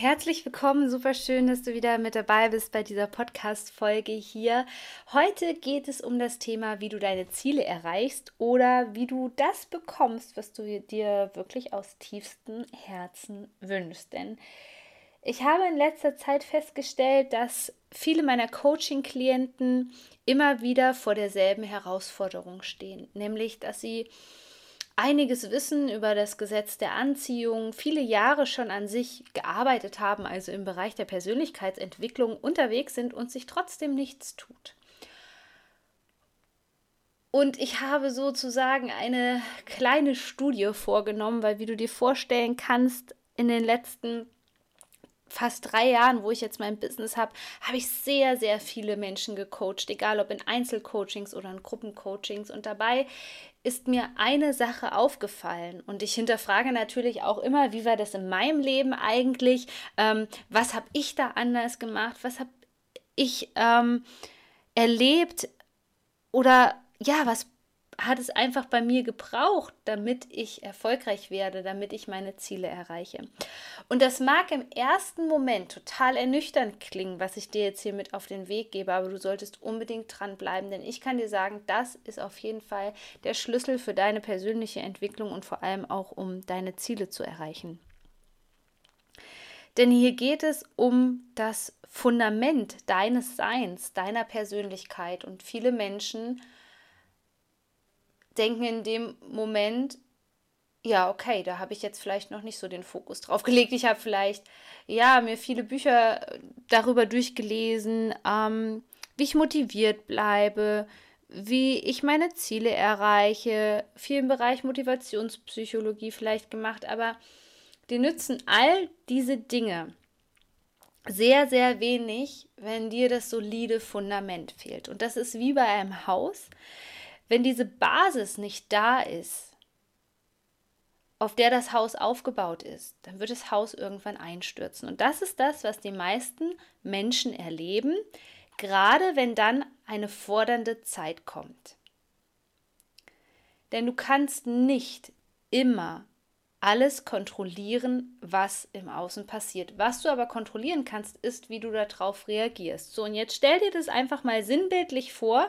Herzlich willkommen, super schön, dass du wieder mit dabei bist bei dieser Podcast-Folge hier. Heute geht es um das Thema, wie du deine Ziele erreichst oder wie du das bekommst, was du dir wirklich aus tiefstem Herzen wünschst. Denn ich habe in letzter Zeit festgestellt, dass viele meiner Coaching-Klienten immer wieder vor derselben Herausforderung stehen, nämlich dass sie einiges wissen über das Gesetz der Anziehung, viele Jahre schon an sich gearbeitet haben, also im Bereich der Persönlichkeitsentwicklung unterwegs sind und sich trotzdem nichts tut. Und ich habe sozusagen eine kleine Studie vorgenommen, weil wie du dir vorstellen kannst, in den letzten fast drei Jahren, wo ich jetzt mein Business habe, habe ich sehr, sehr viele Menschen gecoacht, egal ob in Einzelcoachings oder in Gruppencoachings. Und dabei ist mir eine Sache aufgefallen. Und ich hinterfrage natürlich auch immer, wie war das in meinem Leben eigentlich? Ähm, was habe ich da anders gemacht? Was habe ich ähm, erlebt? Oder ja, was hat es einfach bei mir gebraucht, damit ich erfolgreich werde, damit ich meine Ziele erreiche. Und das mag im ersten Moment total ernüchternd klingen, was ich dir jetzt hier mit auf den Weg gebe, aber du solltest unbedingt dranbleiben, denn ich kann dir sagen, das ist auf jeden Fall der Schlüssel für deine persönliche Entwicklung und vor allem auch, um deine Ziele zu erreichen. Denn hier geht es um das Fundament deines Seins, deiner Persönlichkeit und viele Menschen, denken in dem Moment, ja, okay, da habe ich jetzt vielleicht noch nicht so den Fokus drauf gelegt. Ich habe vielleicht, ja, mir viele Bücher darüber durchgelesen, ähm, wie ich motiviert bleibe, wie ich meine Ziele erreiche, viel im Bereich Motivationspsychologie vielleicht gemacht, aber die nützen all diese Dinge sehr, sehr wenig, wenn dir das solide Fundament fehlt. Und das ist wie bei einem Haus. Wenn diese Basis nicht da ist, auf der das Haus aufgebaut ist, dann wird das Haus irgendwann einstürzen. Und das ist das, was die meisten Menschen erleben, gerade wenn dann eine fordernde Zeit kommt. Denn du kannst nicht immer alles kontrollieren, was im Außen passiert. Was du aber kontrollieren kannst, ist, wie du darauf reagierst. So, und jetzt stell dir das einfach mal sinnbildlich vor.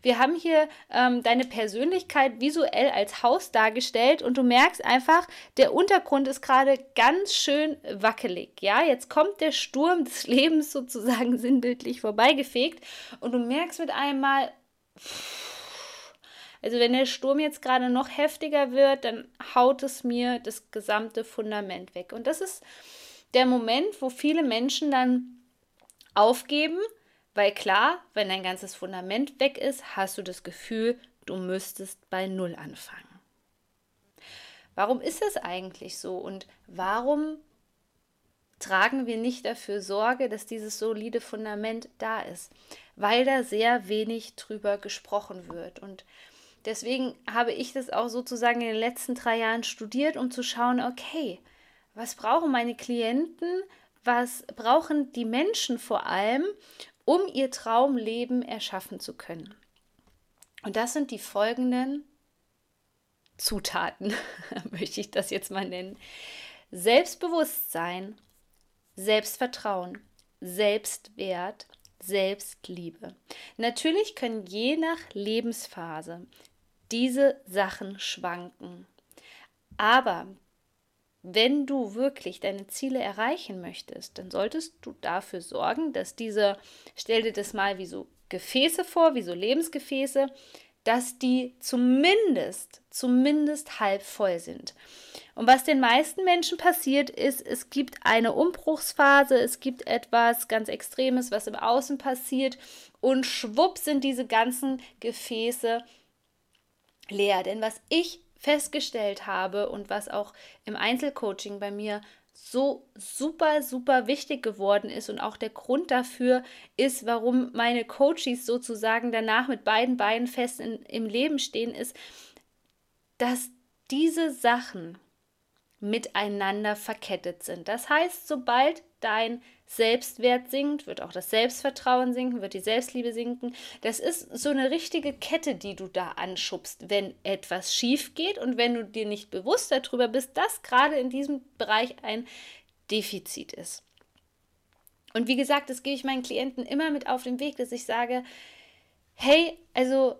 Wir haben hier ähm, deine Persönlichkeit visuell als Haus dargestellt und du merkst einfach, der Untergrund ist gerade ganz schön wackelig. Ja, jetzt kommt der Sturm des Lebens sozusagen sinnbildlich vorbeigefegt und du merkst mit einmal, pff, also wenn der Sturm jetzt gerade noch heftiger wird, dann haut es mir das gesamte Fundament weg. Und das ist der Moment, wo viele Menschen dann aufgeben, weil klar, wenn dein ganzes Fundament weg ist, hast du das Gefühl, du müsstest bei Null anfangen. Warum ist das eigentlich so und warum tragen wir nicht dafür Sorge, dass dieses solide Fundament da ist? Weil da sehr wenig drüber gesprochen wird und Deswegen habe ich das auch sozusagen in den letzten drei Jahren studiert, um zu schauen, okay, was brauchen meine Klienten, was brauchen die Menschen vor allem, um ihr Traumleben erschaffen zu können. Und das sind die folgenden Zutaten, möchte ich das jetzt mal nennen. Selbstbewusstsein, Selbstvertrauen, Selbstwert, Selbstliebe. Natürlich können je nach Lebensphase diese Sachen schwanken. Aber wenn du wirklich deine Ziele erreichen möchtest, dann solltest du dafür sorgen, dass diese, stell dir das mal wie so Gefäße vor, wie so Lebensgefäße, dass die zumindest, zumindest halb voll sind. Und was den meisten Menschen passiert ist, es gibt eine Umbruchsphase, es gibt etwas ganz Extremes, was im Außen passiert und schwupp sind diese ganzen Gefäße leer. Denn was ich festgestellt habe und was auch im Einzelcoaching bei mir so super, super wichtig geworden ist und auch der Grund dafür ist, warum meine Coaches sozusagen danach mit beiden Beinen fest in, im Leben stehen, ist, dass diese Sachen miteinander verkettet sind. Das heißt, sobald dein Selbstwert sinkt, wird auch das Selbstvertrauen sinken, wird die Selbstliebe sinken. Das ist so eine richtige Kette, die du da anschubst, wenn etwas schief geht und wenn du dir nicht bewusst darüber bist, dass gerade in diesem Bereich ein Defizit ist. Und wie gesagt, das gebe ich meinen Klienten immer mit auf den Weg, dass ich sage, hey, also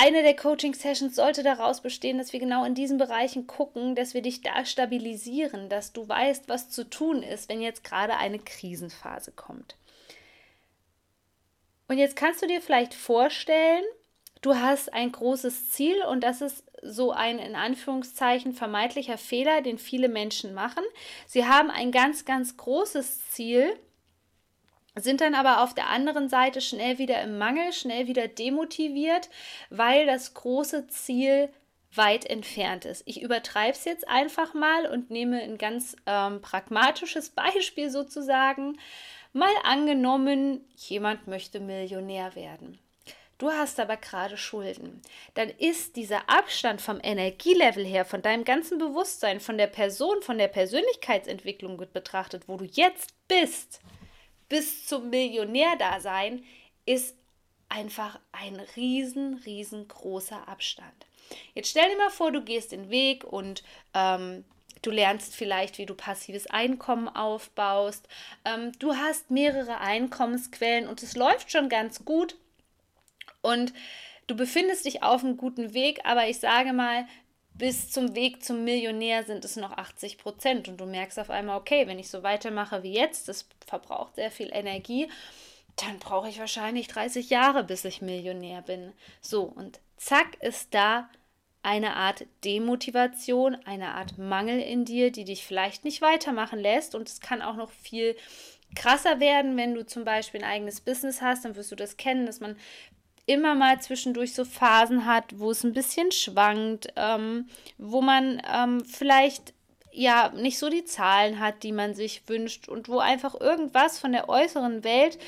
eine der Coaching-Sessions sollte daraus bestehen, dass wir genau in diesen Bereichen gucken, dass wir dich da stabilisieren, dass du weißt, was zu tun ist, wenn jetzt gerade eine Krisenphase kommt. Und jetzt kannst du dir vielleicht vorstellen, du hast ein großes Ziel und das ist so ein in Anführungszeichen vermeintlicher Fehler, den viele Menschen machen. Sie haben ein ganz, ganz großes Ziel sind dann aber auf der anderen Seite schnell wieder im Mangel, schnell wieder demotiviert, weil das große Ziel weit entfernt ist. Ich übertreibe es jetzt einfach mal und nehme ein ganz ähm, pragmatisches Beispiel sozusagen. Mal angenommen, jemand möchte Millionär werden. Du hast aber gerade Schulden. Dann ist dieser Abstand vom Energielevel her, von deinem ganzen Bewusstsein, von der Person, von der Persönlichkeitsentwicklung betrachtet, wo du jetzt bist, bis zum Millionärdasein ist einfach ein riesen, riesengroßer Abstand. Jetzt stell dir mal vor, du gehst den Weg und ähm, du lernst vielleicht, wie du passives Einkommen aufbaust. Ähm, du hast mehrere Einkommensquellen und es läuft schon ganz gut. Und du befindest dich auf einem guten Weg, aber ich sage mal, bis zum Weg zum Millionär sind es noch 80 Prozent. Und du merkst auf einmal, okay, wenn ich so weitermache wie jetzt, das verbraucht sehr viel Energie, dann brauche ich wahrscheinlich 30 Jahre, bis ich Millionär bin. So, und zack ist da eine Art Demotivation, eine Art Mangel in dir, die dich vielleicht nicht weitermachen lässt. Und es kann auch noch viel krasser werden, wenn du zum Beispiel ein eigenes Business hast, dann wirst du das kennen, dass man immer mal zwischendurch so Phasen hat, wo es ein bisschen schwankt, ähm, wo man ähm, vielleicht ja nicht so die Zahlen hat, die man sich wünscht und wo einfach irgendwas von der äußeren Welt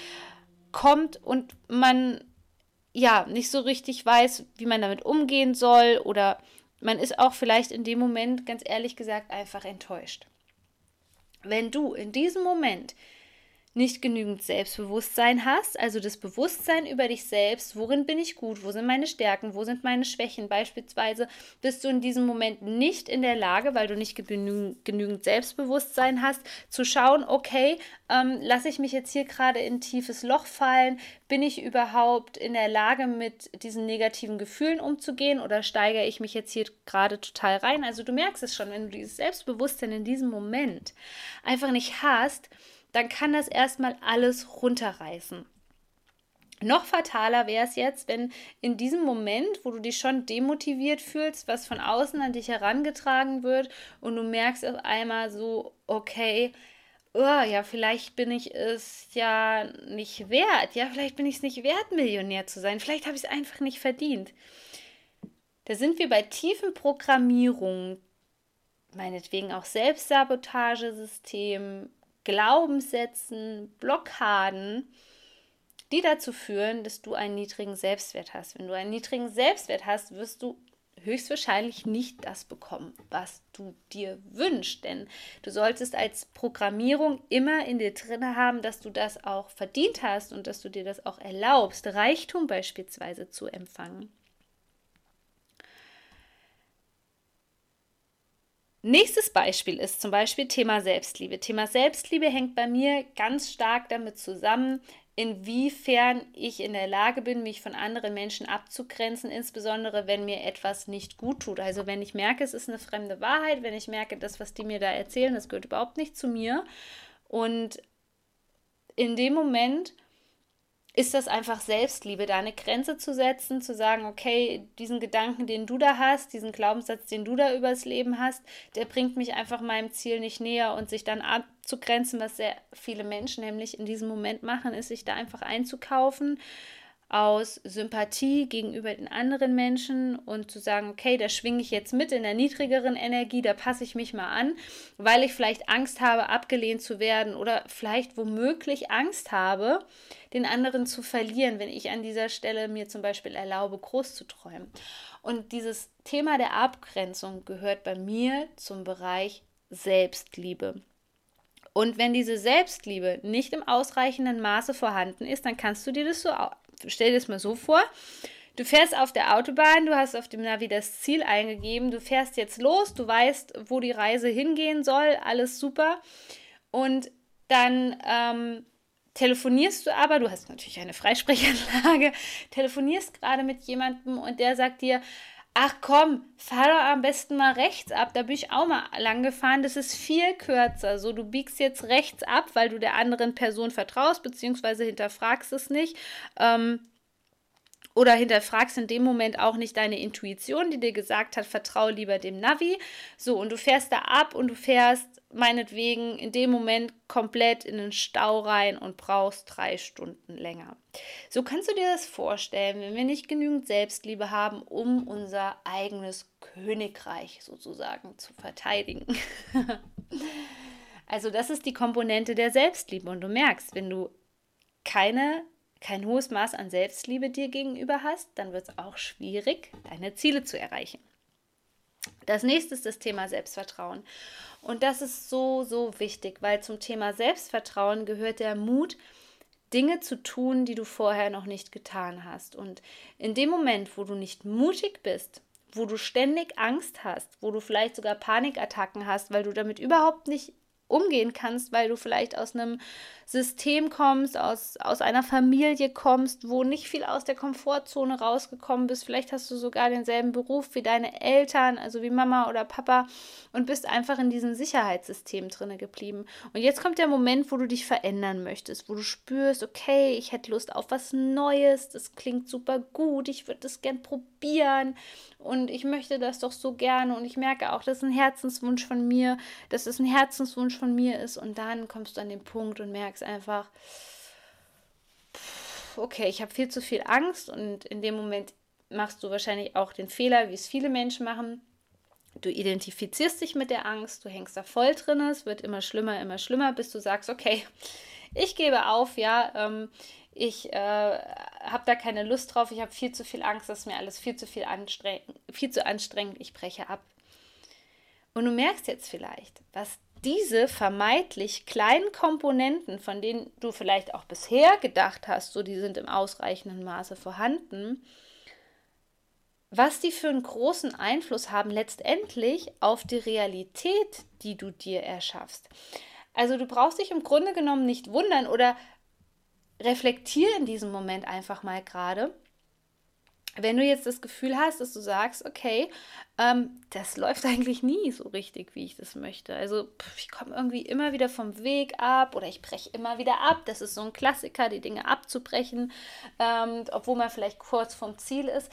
kommt und man ja nicht so richtig weiß, wie man damit umgehen soll oder man ist auch vielleicht in dem Moment ganz ehrlich gesagt einfach enttäuscht. Wenn du in diesem Moment nicht genügend Selbstbewusstsein hast, also das Bewusstsein über dich selbst, worin bin ich gut, wo sind meine Stärken, wo sind meine Schwächen. Beispielsweise bist du in diesem Moment nicht in der Lage, weil du nicht genügend Selbstbewusstsein hast, zu schauen, okay, ähm, lasse ich mich jetzt hier gerade in ein tiefes Loch fallen, bin ich überhaupt in der Lage, mit diesen negativen Gefühlen umzugehen oder steigere ich mich jetzt hier gerade total rein? Also du merkst es schon, wenn du dieses Selbstbewusstsein in diesem Moment einfach nicht hast, dann kann das erstmal alles runterreißen. Noch fataler wäre es jetzt, wenn in diesem Moment, wo du dich schon demotiviert fühlst, was von außen an dich herangetragen wird und du merkst auf einmal so, okay, oh, ja, vielleicht bin ich es ja nicht wert, ja, vielleicht bin ich es nicht wert, Millionär zu sein, vielleicht habe ich es einfach nicht verdient. Da sind wir bei tiefen Programmierungen, meinetwegen auch Selbstsabotagesystem, Glaubenssätzen, Blockaden, die dazu führen, dass du einen niedrigen Selbstwert hast. Wenn du einen niedrigen Selbstwert hast, wirst du höchstwahrscheinlich nicht das bekommen, was du dir wünschst. Denn du solltest als Programmierung immer in dir drin haben, dass du das auch verdient hast und dass du dir das auch erlaubst, Reichtum beispielsweise zu empfangen. Nächstes Beispiel ist zum Beispiel Thema Selbstliebe. Thema Selbstliebe hängt bei mir ganz stark damit zusammen, inwiefern ich in der Lage bin, mich von anderen Menschen abzugrenzen, insbesondere wenn mir etwas nicht gut tut. Also wenn ich merke, es ist eine fremde Wahrheit, wenn ich merke, das, was die mir da erzählen, das gehört überhaupt nicht zu mir. Und in dem Moment ist das einfach Selbstliebe, da eine Grenze zu setzen, zu sagen, okay, diesen Gedanken, den du da hast, diesen Glaubenssatz, den du da übers Leben hast, der bringt mich einfach meinem Ziel nicht näher und sich dann abzugrenzen, was sehr viele Menschen nämlich in diesem Moment machen, ist sich da einfach einzukaufen, aus Sympathie gegenüber den anderen Menschen und zu sagen, okay, da schwinge ich jetzt mit in der niedrigeren Energie, da passe ich mich mal an, weil ich vielleicht Angst habe, abgelehnt zu werden oder vielleicht womöglich Angst habe, den anderen zu verlieren, wenn ich an dieser Stelle mir zum Beispiel erlaube, groß zu träumen. Und dieses Thema der Abgrenzung gehört bei mir zum Bereich Selbstliebe. Und wenn diese Selbstliebe nicht im ausreichenden Maße vorhanden ist, dann kannst du dir das so, stell dir das mal so vor, du fährst auf der Autobahn, du hast auf dem Navi das Ziel eingegeben, du fährst jetzt los, du weißt, wo die Reise hingehen soll, alles super. Und dann ähm, telefonierst du aber, du hast natürlich eine Freisprechanlage, telefonierst gerade mit jemandem und der sagt dir, ach komm, fahr doch am besten mal rechts ab. Da bin ich auch mal lang gefahren. Das ist viel kürzer. So, du biegst jetzt rechts ab, weil du der anderen Person vertraust, beziehungsweise hinterfragst es nicht. Ähm, oder hinterfragst in dem Moment auch nicht deine Intuition, die dir gesagt hat, vertraue lieber dem Navi. So, und du fährst da ab und du fährst meinetwegen in dem Moment komplett in den Stau rein und brauchst drei Stunden länger. So kannst du dir das vorstellen, wenn wir nicht genügend Selbstliebe haben, um unser eigenes Königreich sozusagen zu verteidigen. also das ist die Komponente der Selbstliebe und du merkst, wenn du keine kein hohes Maß an Selbstliebe dir gegenüber hast, dann wird es auch schwierig, deine Ziele zu erreichen. Das nächste ist das Thema Selbstvertrauen. Und das ist so, so wichtig, weil zum Thema Selbstvertrauen gehört der Mut, Dinge zu tun, die du vorher noch nicht getan hast. Und in dem Moment, wo du nicht mutig bist, wo du ständig Angst hast, wo du vielleicht sogar Panikattacken hast, weil du damit überhaupt nicht umgehen kannst, weil du vielleicht aus einem System kommst, aus, aus einer Familie kommst, wo nicht viel aus der Komfortzone rausgekommen bist. Vielleicht hast du sogar denselben Beruf wie deine Eltern, also wie Mama oder Papa, und bist einfach in diesem Sicherheitssystem drinne geblieben. Und jetzt kommt der Moment, wo du dich verändern möchtest, wo du spürst, okay, ich hätte Lust auf was Neues, das klingt super gut, ich würde das gern probieren und ich möchte das doch so gerne und ich merke auch, das ist ein Herzenswunsch von mir, dass es ein Herzenswunsch von mir ist und dann kommst du an den Punkt und merkst einfach, okay, ich habe viel zu viel Angst und in dem Moment machst du wahrscheinlich auch den Fehler, wie es viele Menschen machen. Du identifizierst dich mit der Angst, du hängst da voll drin, es wird immer schlimmer, immer schlimmer, bis du sagst, okay, ich gebe auf, ja, ähm, ich äh, habe da keine Lust drauf, ich habe viel zu viel Angst, das ist mir alles viel zu viel, viel zu anstrengend, ich breche ab. Und du merkst jetzt vielleicht, was diese vermeintlich kleinen Komponenten, von denen du vielleicht auch bisher gedacht hast, so die sind im ausreichenden Maße vorhanden, was die für einen großen Einfluss haben letztendlich auf die Realität, die du dir erschaffst. Also du brauchst dich im Grunde genommen nicht wundern oder reflektiere in diesem Moment einfach mal gerade, wenn du jetzt das Gefühl hast, dass du sagst, okay, ähm, das läuft eigentlich nie so richtig, wie ich das möchte. Also pff, ich komme irgendwie immer wieder vom Weg ab oder ich breche immer wieder ab. Das ist so ein Klassiker, die Dinge abzubrechen, ähm, obwohl man vielleicht kurz vom Ziel ist.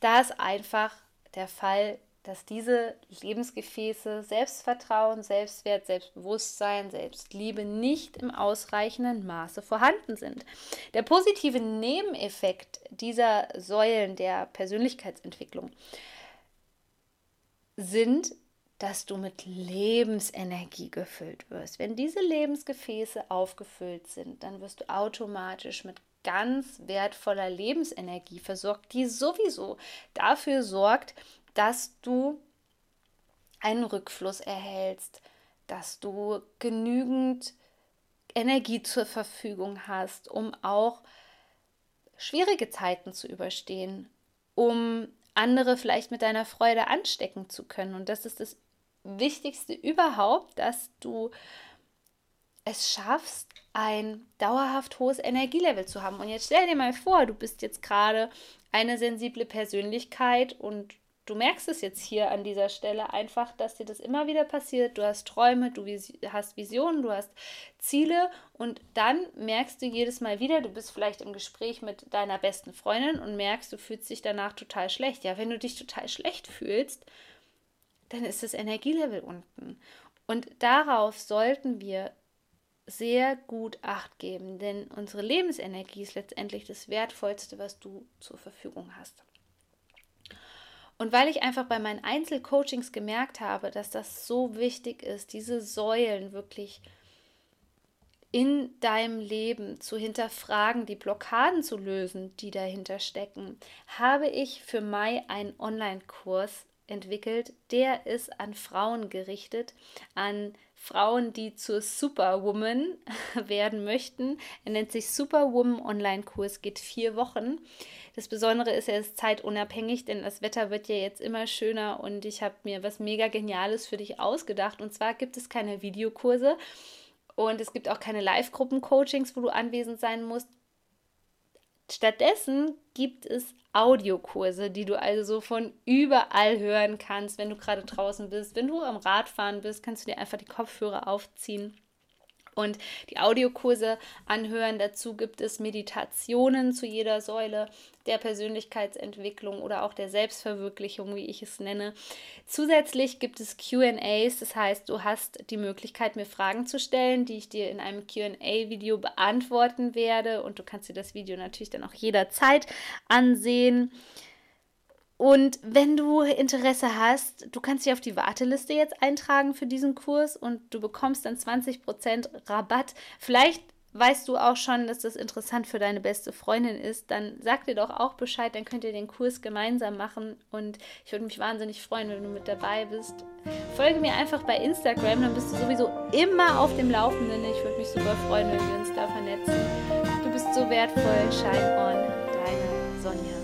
Da ist einfach der Fall, dass diese Lebensgefäße Selbstvertrauen, Selbstwert, Selbstbewusstsein, Selbstliebe nicht im ausreichenden Maße vorhanden sind. Der positive Nebeneffekt dieser Säulen der Persönlichkeitsentwicklung sind, dass du mit Lebensenergie gefüllt wirst. Wenn diese Lebensgefäße aufgefüllt sind, dann wirst du automatisch mit ganz wertvoller Lebensenergie versorgt, die sowieso dafür sorgt, dass du einen Rückfluss erhältst, dass du genügend Energie zur Verfügung hast, um auch schwierige Zeiten zu überstehen, um andere vielleicht mit deiner Freude anstecken zu können. Und das ist das Wichtigste überhaupt, dass du es schaffst, ein dauerhaft hohes Energielevel zu haben. Und jetzt stell dir mal vor, du bist jetzt gerade eine sensible Persönlichkeit und du merkst es jetzt hier an dieser Stelle einfach, dass dir das immer wieder passiert. Du hast Träume, du hast Visionen, du hast Ziele und dann merkst du jedes Mal wieder, du bist vielleicht im Gespräch mit deiner besten Freundin und merkst, du fühlst dich danach total schlecht. Ja, wenn du dich total schlecht fühlst, dann ist das Energielevel unten. Und darauf sollten wir sehr gut acht geben, denn unsere Lebensenergie ist letztendlich das Wertvollste, was du zur Verfügung hast. Und weil ich einfach bei meinen Einzelcoachings gemerkt habe, dass das so wichtig ist, diese Säulen wirklich in deinem Leben zu hinterfragen, die Blockaden zu lösen, die dahinter stecken, habe ich für Mai einen Online-Kurs entwickelt. Der ist an Frauen gerichtet, an Frauen, die zur Superwoman werden möchten. Er nennt sich Superwoman Online-Kurs, geht vier Wochen. Das Besondere ist, er ist zeitunabhängig, denn das Wetter wird ja jetzt immer schöner und ich habe mir was mega Geniales für dich ausgedacht. Und zwar gibt es keine Videokurse und es gibt auch keine Live-Gruppen-Coachings, wo du anwesend sein musst. Stattdessen gibt es Audiokurse, die du also von überall hören kannst, wenn du gerade draußen bist. Wenn du am Radfahren bist, kannst du dir einfach die Kopfhörer aufziehen und die Audiokurse anhören. Dazu gibt es Meditationen zu jeder Säule der Persönlichkeitsentwicklung oder auch der Selbstverwirklichung, wie ich es nenne. Zusätzlich gibt es QAs, das heißt, du hast die Möglichkeit, mir Fragen zu stellen, die ich dir in einem QA-Video beantworten werde und du kannst dir das Video natürlich dann auch jederzeit ansehen. Und wenn du Interesse hast, du kannst dich auf die Warteliste jetzt eintragen für diesen Kurs und du bekommst dann 20% Rabatt. Vielleicht weißt du auch schon, dass das interessant für deine beste Freundin ist, dann sag dir doch auch Bescheid, dann könnt ihr den Kurs gemeinsam machen und ich würde mich wahnsinnig freuen, wenn du mit dabei bist. Folge mir einfach bei Instagram, dann bist du sowieso immer auf dem Laufenden. Ich würde mich super freuen, wenn wir uns da vernetzen. Du bist so wertvoll. Shine on, deine Sonja.